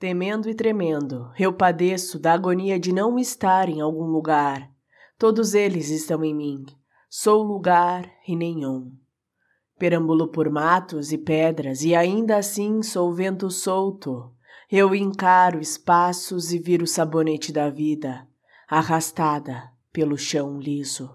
Temendo e tremendo, eu padeço da agonia de não estar em algum lugar. Todos eles estão em mim. Sou lugar e nenhum. Perambulo por matos e pedras e ainda assim sou vento solto. Eu encaro espaços e viro o sabonete da vida, arrastada pelo chão liso.